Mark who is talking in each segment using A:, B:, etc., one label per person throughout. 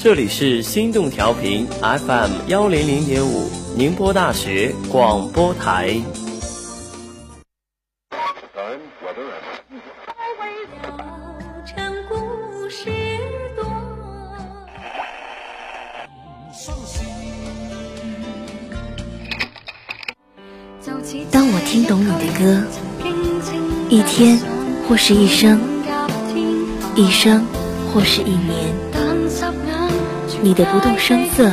A: 这里是心动调频 FM 幺零零点五，宁波大学广播台。
B: 当我听懂你的歌，一天或是一生，一生或是一年。你的不动声色，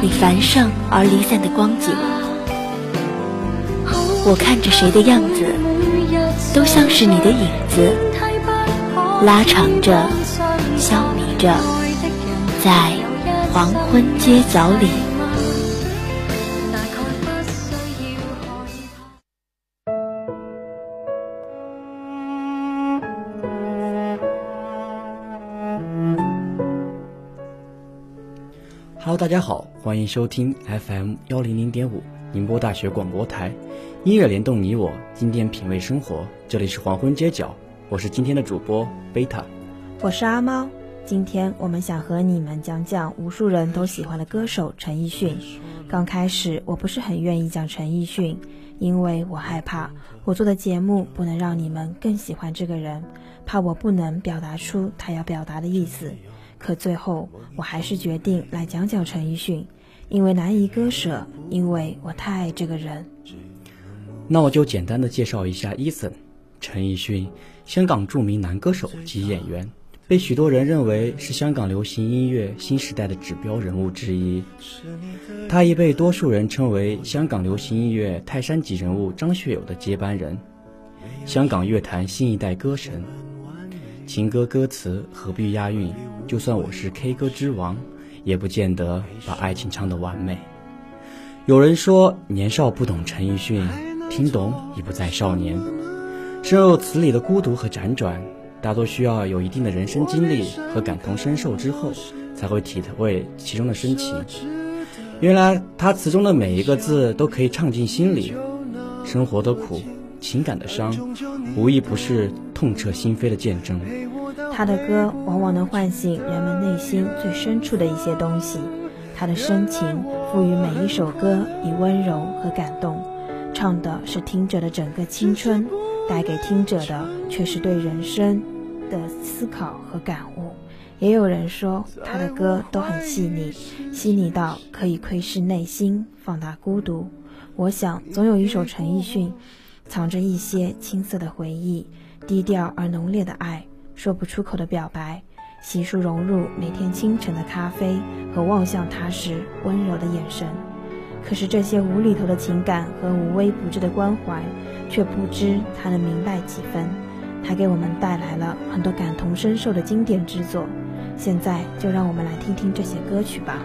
B: 你繁盛而离散的光景，我看着谁的样子，都像是你的影子，拉长着，消弭着，在黄昏街角里。
C: Hello，大家好，欢迎收听 FM 幺零零点五宁波大学广播台，音乐联动你我，经典品味生活。这里是黄昏街角，我是今天的主播贝塔，
D: 我是阿猫。今天我们想和你们讲讲无数人都喜欢的歌手陈奕迅。刚开始我不是很愿意讲陈奕迅，因为我害怕我做的节目不能让你们更喜欢这个人，怕我不能表达出他要表达的意思。可最后，我还是决定来讲讲陈奕迅，因为难以割舍，因为我太爱这个人。
C: 那我就简单的介绍一下 Eason，陈奕迅，香港著名男歌手及演员，被许多人认为是香港流行音乐新时代的指标人物之一。他亦被多数人称为香港流行音乐泰山级人物张学友的接班人，香港乐坛新一代歌神。情歌歌词何必押韵？就算我是 K 歌之王，也不见得把爱情唱得完美。有人说年少不懂陈奕迅，听懂已不再少年。深入词里的孤独和辗转，大多需要有一定的人生经历和感同身受之后，才会体会其中的深情。原来他词中的每一个字都可以唱进心里，生活的苦。情感的伤，无一不是痛彻心扉的见证。
D: 他的歌往往能唤醒人们内心最深处的一些东西。他的深情赋予每一首歌以温柔和感动，唱的是听者的整个青春，带给听者的却是对人生的思考和感悟。也有人说他的歌都很细腻，细腻到可以窥视内心，放大孤独。我想总有一首陈奕迅。藏着一些青涩的回忆，低调而浓烈的爱，说不出口的表白，悉数融入每天清晨的咖啡和望向他时温柔的眼神。可是这些无厘头的情感和无微不至的关怀，却不知他能明白几分。他给我们带来了很多感同身受的经典之作。现在就让我们来听听这些歌曲吧。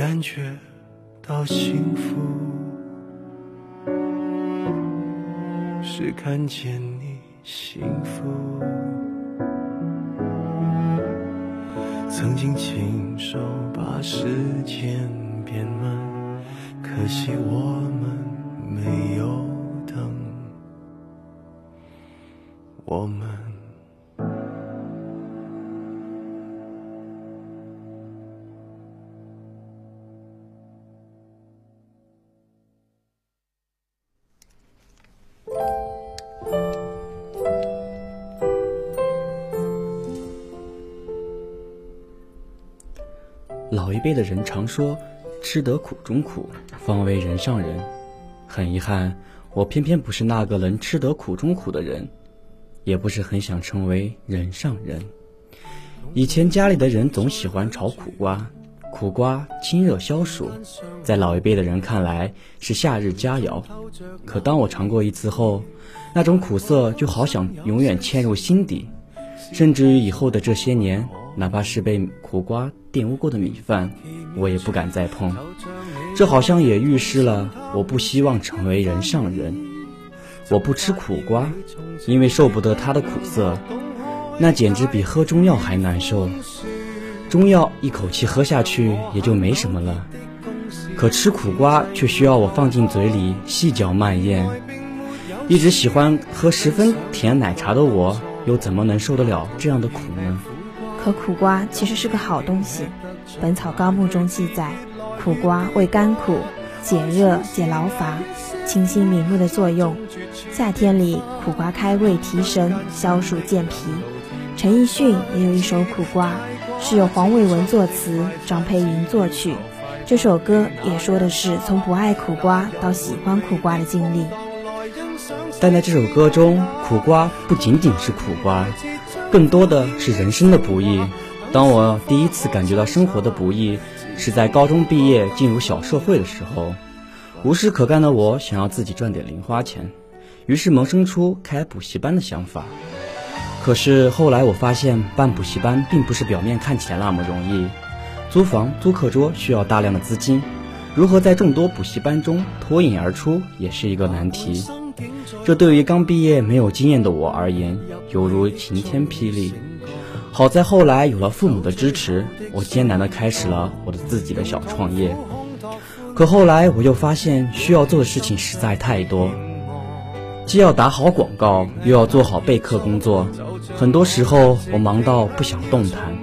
E: 感觉到幸福，是看见你幸福。曾经亲手把时间变慢。可惜我们没有
C: 常说：“吃得苦中苦，方为人上人。”很遗憾，我偏偏不是那个能吃得苦中苦的人，也不是很想成为人上人。以前家里的人总喜欢炒苦瓜，苦瓜清热消暑，在老一辈的人看来是夏日佳肴。可当我尝过一次后，那种苦涩就好想永远嵌入心底，甚至于以后的这些年。哪怕是被苦瓜玷污过的米饭，我也不敢再碰。这好像也预示了我不希望成为人上人。我不吃苦瓜，因为受不得它的苦涩，那简直比喝中药还难受。中药一口气喝下去也就没什么了，可吃苦瓜却需要我放进嘴里细嚼慢咽。一直喜欢喝十分甜奶茶的我，又怎么能受得了这样的苦呢？
D: 可苦瓜其实是个好东西，《本草纲目》中记载，苦瓜味甘苦，解热解劳乏，清心明目的作用。夏天里，苦瓜开胃提神，消暑健脾。陈奕迅也有一首《苦瓜》，是由黄伟文作词，张佩云作曲。这首歌也说的是从不爱苦瓜到喜欢苦瓜的经历。
C: 但在这首歌中，苦瓜不仅仅是苦瓜。更多的是人生的不易。当我第一次感觉到生活的不易，是在高中毕业进入小社会的时候。无事可干的我想要自己赚点零花钱，于是萌生出开补习班的想法。可是后来我发现，办补习班并不是表面看起来那么容易。租房、租课桌需要大量的资金，如何在众多补习班中脱颖而出，也是一个难题。这对于刚毕业没有经验的我而言，犹如晴天霹雳。好在后来有了父母的支持，我艰难地开始了我的自己的小创业。可后来我又发现，需要做的事情实在太多，既要打好广告，又要做好备课工作。很多时候我忙到不想动弹。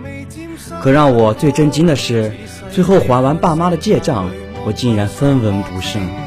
C: 可让我最震惊的是，最后还完爸妈的借账，我竟然分文不剩。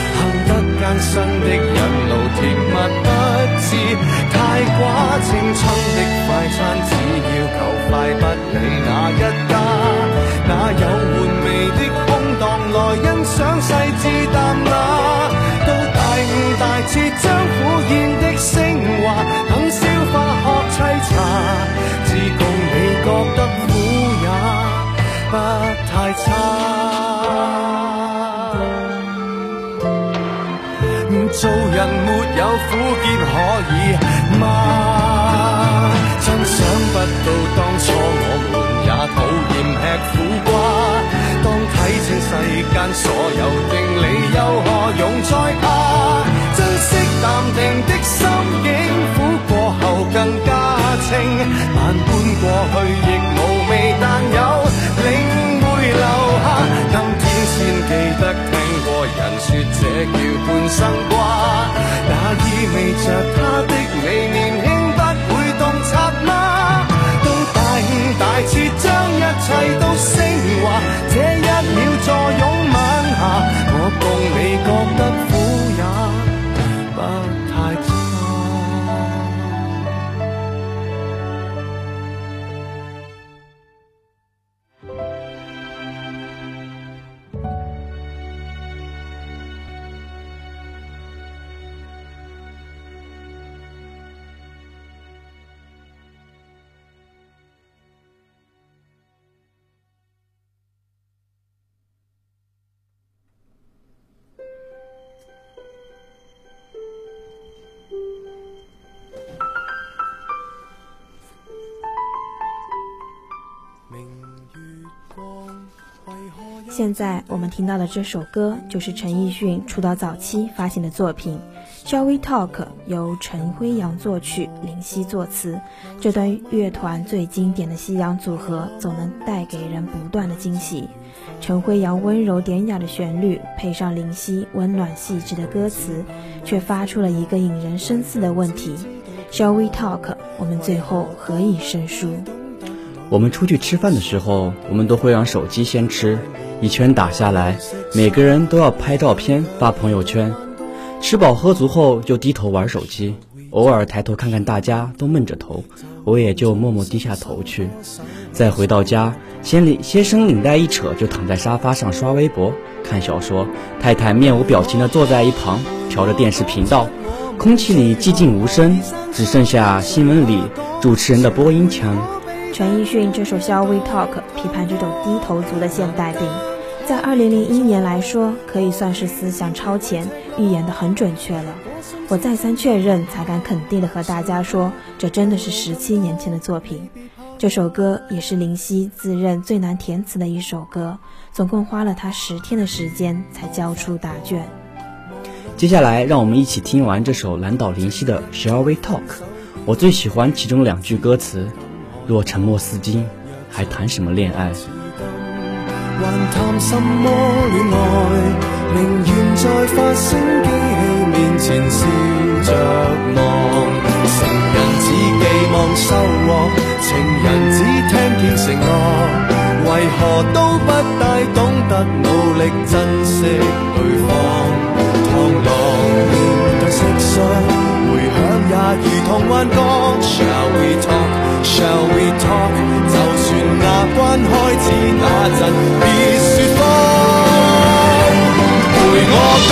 C: 单身的
E: 人路甜蜜不知太寡，青春的快餐只要求快，不理哪一家。哪有玩味的空档来欣赏细致淡雅？到大悟大彻将苦咽的升华，有苦涩可以吗？真想不到当初我们也讨厌吃苦瓜。当睇清世间所有定理，又何用再怕？珍惜淡定的心境，苦过后更加清。万般过去亦无叫半生挂，那意。味着他的你，年轻不会洞察吗？都大悟大彻，将一切都升华，这一秒坐拥晚霞，我共你觉得。
D: 现在我们听到的这首歌，就是陈奕迅出道早期发行的作品《Shall We Talk》，由陈辉阳作曲，林夕作词。这段乐团最经典的西洋组合，总能带给人不断的惊喜。陈辉阳温柔典雅的旋律，配上林夕温暖细致的歌词，却发出了一个引人深思的问题：Shall We Talk？我们最后何以生疏？
C: 我们出去吃饭的时候，我们都会让手机先吃。一圈打下来，每个人都要拍照片发朋友圈。吃饱喝足后就低头玩手机，偶尔抬头看看大家都闷着头，我也就默默低下头去。再回到家，先领先生领带一扯，就躺在沙发上刷微博、看小说。太太面无表情地坐在一旁，调着电视频道。空气里寂静无声，只剩下新闻里主持人的播音腔。
D: 陈奕迅这首《Shall We Talk》批判这种低头族的现代病。在二零零一年来说，可以算是思想超前，预言的很准确了。我再三确认，才敢肯定的和大家说，这真的是十七年前的作品。这首歌也是林夕自认最难填词的一首歌，总共花了他十天的时间才交出答卷。
C: 接下来，让我们一起听完这首蓝岛林夕的《Shall We Talk》。我最喜欢其中两句歌词：“若沉默似金，还谈什么恋爱？”
E: 还谈什么恋爱？宁愿在发声机器面前笑着望。成人只寄望收获，情人只听见承诺，为何都不大懂得努力珍惜对方？螳螂面对蟋蟀，如同幻觉。Shall we talk? Shall we talk? 就算牙关开始那阵，别说谎，陪我讲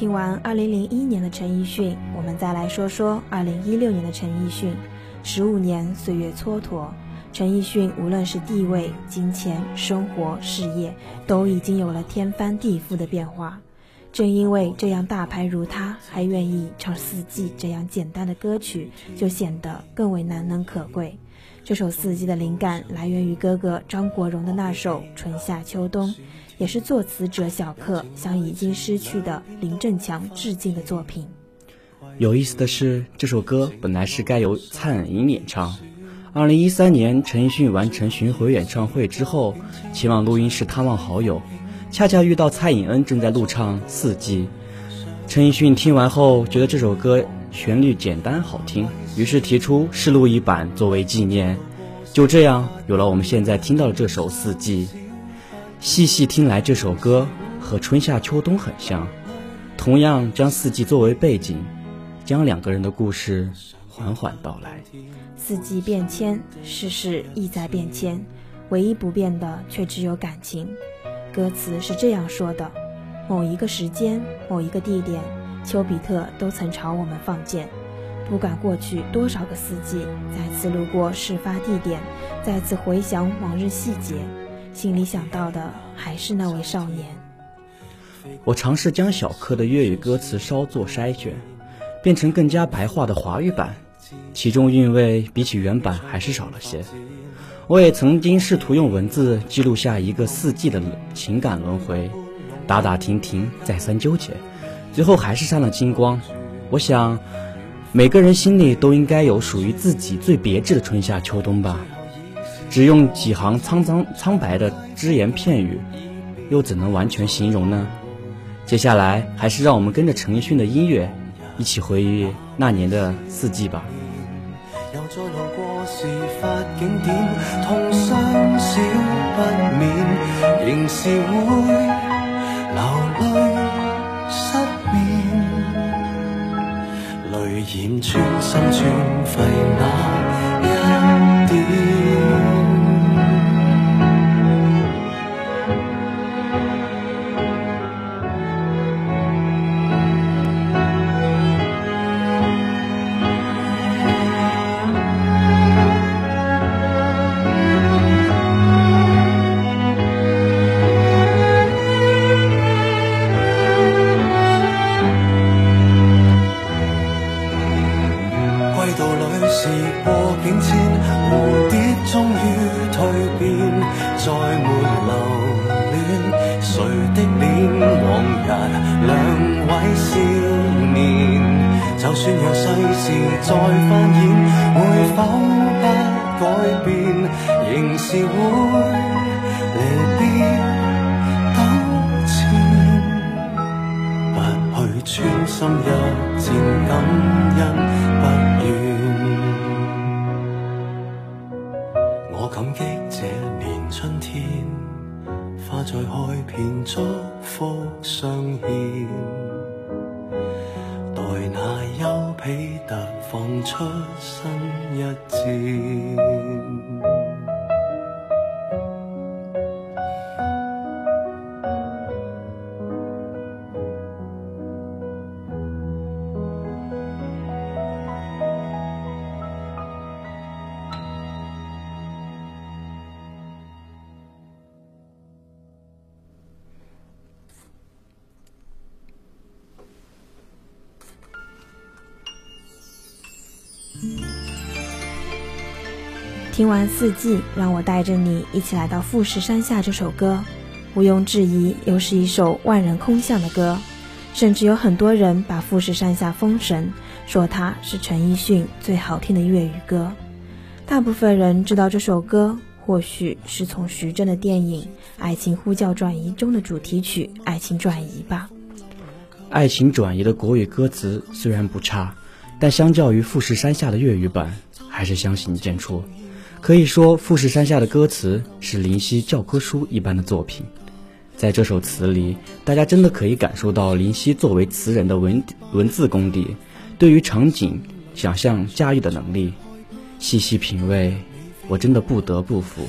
D: 听完2001年的陈奕迅，我们再来说说二零一六年的陈奕迅。十五年岁月蹉跎，陈奕迅无论是地位、金钱、生活、事业，都已经有了天翻地覆的变化。正因为这样大牌如他，还愿意唱《四季》这样简单的歌曲，就显得更为难能可贵。这首《四季》的灵感来源于哥哥张国荣的那首《春夏秋冬》。也是作词者小克向已经失去的林振强致敬的作品。
C: 有意思的是，这首歌本来是该由蔡颖演唱。二零一三年，陈奕迅完成巡回演唱会之后，前往录音室探望好友，恰恰遇到蔡颖恩正在录唱《四季》。陈奕迅听完后，觉得这首歌旋律简单好听，于是提出试录一版作为纪念。就这样，有了我们现在听到的这首《四季》。细细听来，这首歌和春夏秋冬很像，同样将四季作为背景，将两个人的故事缓缓道来。
D: 四季变迁，世事亦在变迁，唯一不变的却只有感情。歌词是这样说的：某一个时间，某一个地点，丘比特都曾朝我们放箭。不管过去多少个四季，再次路过事发地点，再次回想往日细节，心里想到的还是那位少年。
C: 我尝试将小柯的粤语歌词稍作筛选，变成更加白话的华语版，其中韵味比起原版还是少了些。我也曾经试图用文字记录下一个四季的情感轮回，打打停停，再三纠结，最后还是删了金光。我想，每个人心里都应该有属于自己最别致的春夏秋冬吧。只用几行苍苍苍白的只言片语，又怎能完全形容呢？接下来，还是让我们跟着陈奕迅的音乐，一起回忆那年的四季吧。
E: 又再路过事发景点，痛伤少不免，仍是会流泪失眠，泪染穿心穿肺那一点。穿心一箭，感。
D: 听完四季，让我带着你一起来到富士山下。这首歌，毋庸置疑，又是一首万人空巷的歌，甚至有很多人把富士山下封神，说它是陈奕迅最好听的粤语歌。大部分人知道这首歌，或许是从徐峥的电影《爱情呼叫转移》中的主题曲《爱情转移》吧。
C: 爱情转移的国语歌词虽然不差，但相较于富士山下的粤语版，还是相形见绌。可以说，富士山下的歌词是林夕教科书一般的作品。在这首词里，大家真的可以感受到林夕作为词人的文文字功底，对于场景想象驾驭的能力。细细品味，我真的不得不服。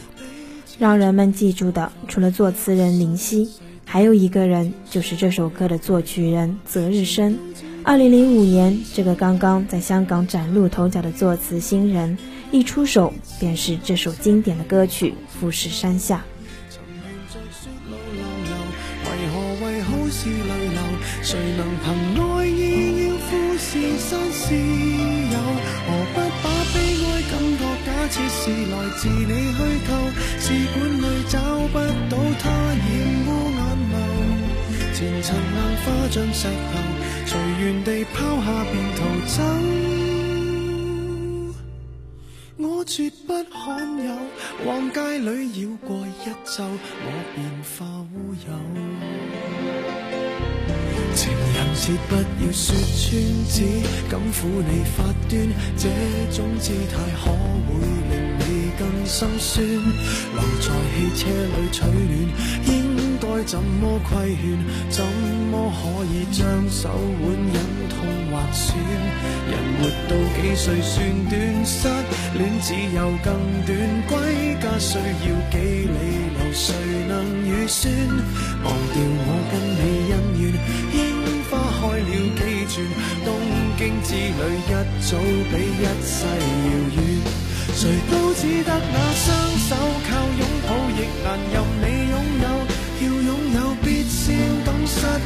D: 让人们记住的，除了作词人林夕，还有一个人，就是这首歌的作曲人泽日生。二零零五年，这个刚刚在香港崭露头角的作词新人。一出手便是这首经典的歌曲《富士山下》。
E: 为何为好事泪流？谁能凭爱意要富士山私有？何不把悲哀感觉假设是来自你虚构？试管里找不到他染污，前尘硬化像石头，随缘地抛下便逃走。我绝不罕有，往街里绕过一周，我便化乌有。情人节不要说穿，只敢抚你发端，这种姿态可会令你更心酸？留在汽车里取暖，该怎么规劝？怎么可以将手腕忍痛？划损，人活到几岁算短？失恋只有更短，归家需要几里路，谁能预算？忘掉我跟你恩怨，樱花开了几转，东京之旅一早比一世遥远，谁都只得那双手靠拥抱，亦难任你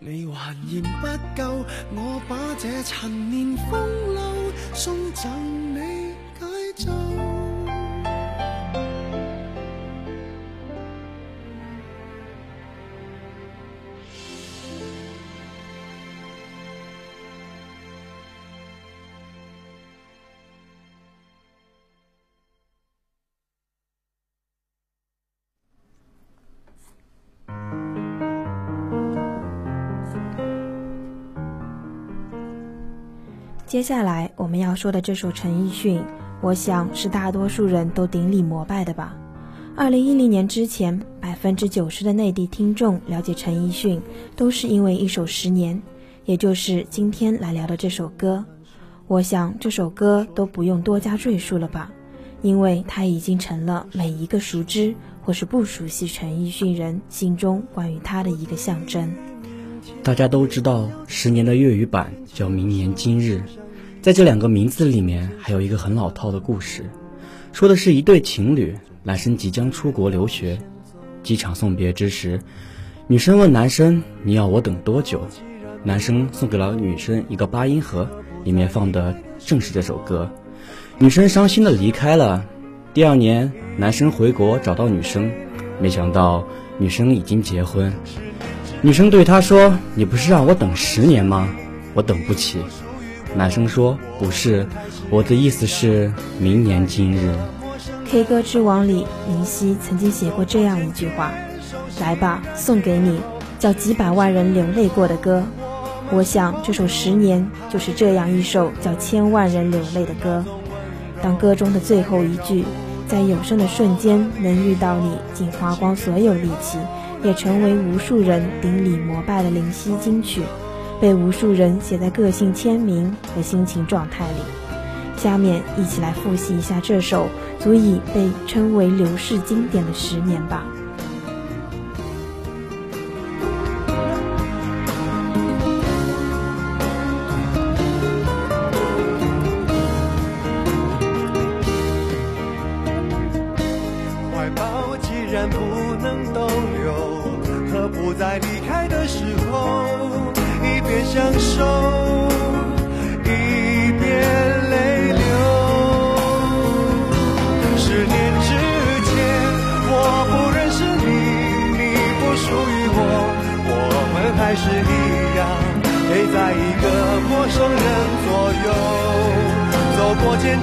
E: 你还嫌不够，我把这陈年风流送赠
D: 接下来我们要说的这首陈奕迅，我想是大多数人都顶礼膜拜的吧。二零一零年之前，百分之九十的内地听众了解陈奕迅，都是因为一首《十年》，也就是今天来聊的这首歌。我想这首歌都不用多加赘述了吧，因为它已经成了每一个熟知或是不熟悉陈奕迅人心中关于他的一个象征。
C: 大家都知道，《十年》的粤语版叫《明年今日》。在这两个名字里面，还有一个很老套的故事，说的是一对情侣，男生即将出国留学，机场送别之时，女生问男生：“你要我等多久？”男生送给了女生一个八音盒，里面放的正是这首歌。女生伤心的离开了。第二年，男生回国找到女生，没想到女生已经结婚。女生对他说：“你不是让我等十年吗？我等不起。”男生说：“不是，我的意思是明年今日。”
D: K 歌之王里，林夕曾经写过这样一句话：“来吧，送给你，叫几百万人流泪过的歌。”我想这首《十年》就是这样一首叫千万人流泪的歌。当歌中的最后一句“在有生的瞬间能遇到你，竟花光所有力气”，也成为无数人顶礼膜拜的林夕金曲。被无数人写在个性签名和心情状态里。下面一起来复习一下这首足以被称为刘氏经典的《十年》吧。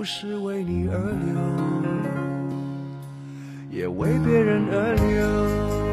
E: 不是为你而流，也为别人而流。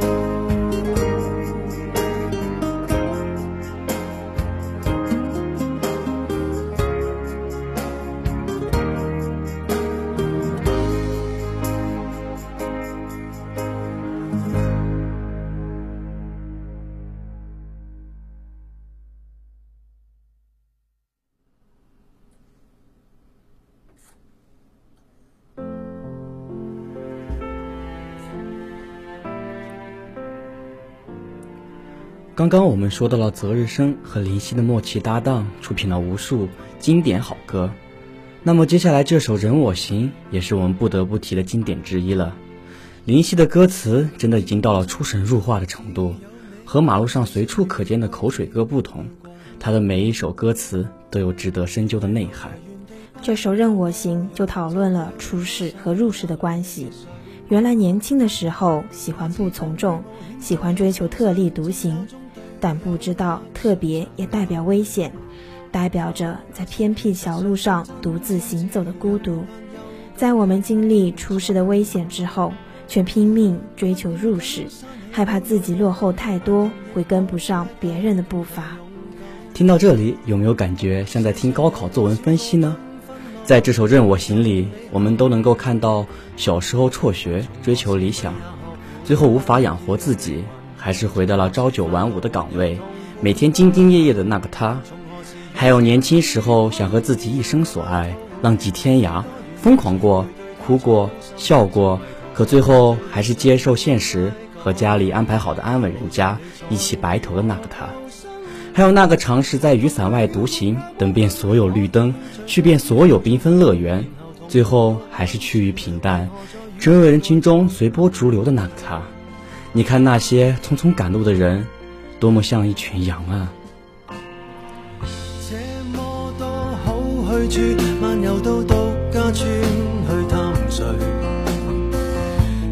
C: 刚刚我们说到了泽日生和林夕的默契搭档，出品了无数经典好歌。那么接下来这首《人我行》也是我们不得不提的经典之一了。林夕的歌词真的已经到了出神入化的程度，和马路上随处可见的口水歌不同，他的每一首歌词都有值得深究的内涵。
D: 这首《任我行》就讨论了出世和入世的关系。原来年轻的时候喜欢不从众，喜欢追求特立独行。但不知道，特别也代表危险，代表着在偏僻小路上独自行走的孤独。在我们经历出事的危险之后，却拼命追求入世，害怕自己落后太多，会跟不上别人的步伐。
C: 听到这里，有没有感觉像在听高考作文分析呢？在这首《任我行》里，我们都能够看到小时候辍学追求理想，最后无法养活自己。还是回到了朝九晚五的岗位，每天兢兢业业的那个他，还有年轻时候想和自己一生所爱浪迹天涯，疯狂过、哭过、笑过，可最后还是接受现实，和家里安排好的安稳人家一起白头的那个他，还有那个尝试在雨伞外独行，等遍所有绿灯，去遍所有缤纷乐园，最后还是趋于平淡，只为人群中随波逐流的那个他。你看那些匆匆赶路的人，多么像一群羊啊！
E: 这么多好去处，漫游到独家村去探谁？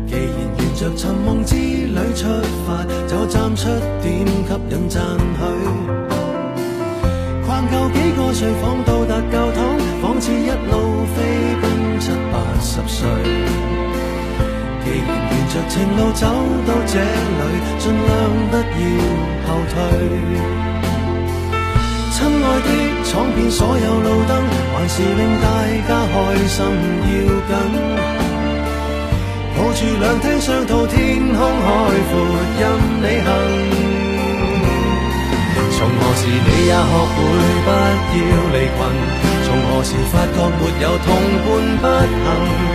E: 既然沿着寻梦之旅出发，就站出点吸引赞许。逛够几个睡房，到达教堂，仿似一路飞奔七八十岁。既然沿着情路走到这里，尽量不要后退。亲爱的，闯遍所有路灯，还是令大家开心要紧。抱住两厅双套，天空海阔，任你行。从何时你也学会不要离群？从何时发觉没有同伴不行？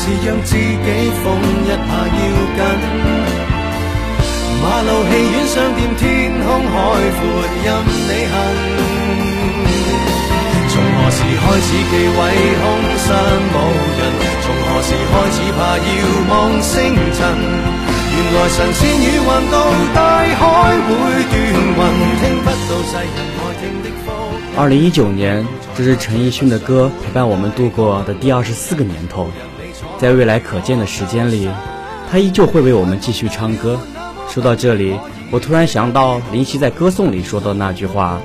E: 是让自己疯一下要紧，马路、戏院、商店、天空海阔，任你行。从何时开始忌讳空山无人？从何时开始怕遥望星辰？原来神仙雨横到大海会断云，听不到世人爱听的风。
C: 二零一九年，这是陈奕迅的歌陪伴我们度过的第二十四个年头。在未来可见的时间里，他依旧会为我们继续唱歌。说到这里，我突然想到林夕在歌颂里说的那句话：“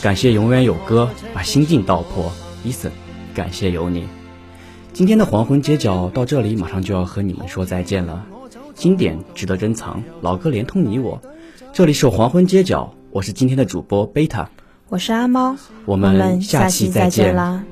C: 感谢永远有歌把心境道破。” Eason，感谢有你。今天的黄昏街角到这里，马上就要和你们说再见了。经典值得珍藏，老歌连通你我。这里是黄昏街角，我是今天的主播贝塔，
D: 我是阿猫，
C: 我们下期再见
D: 啦。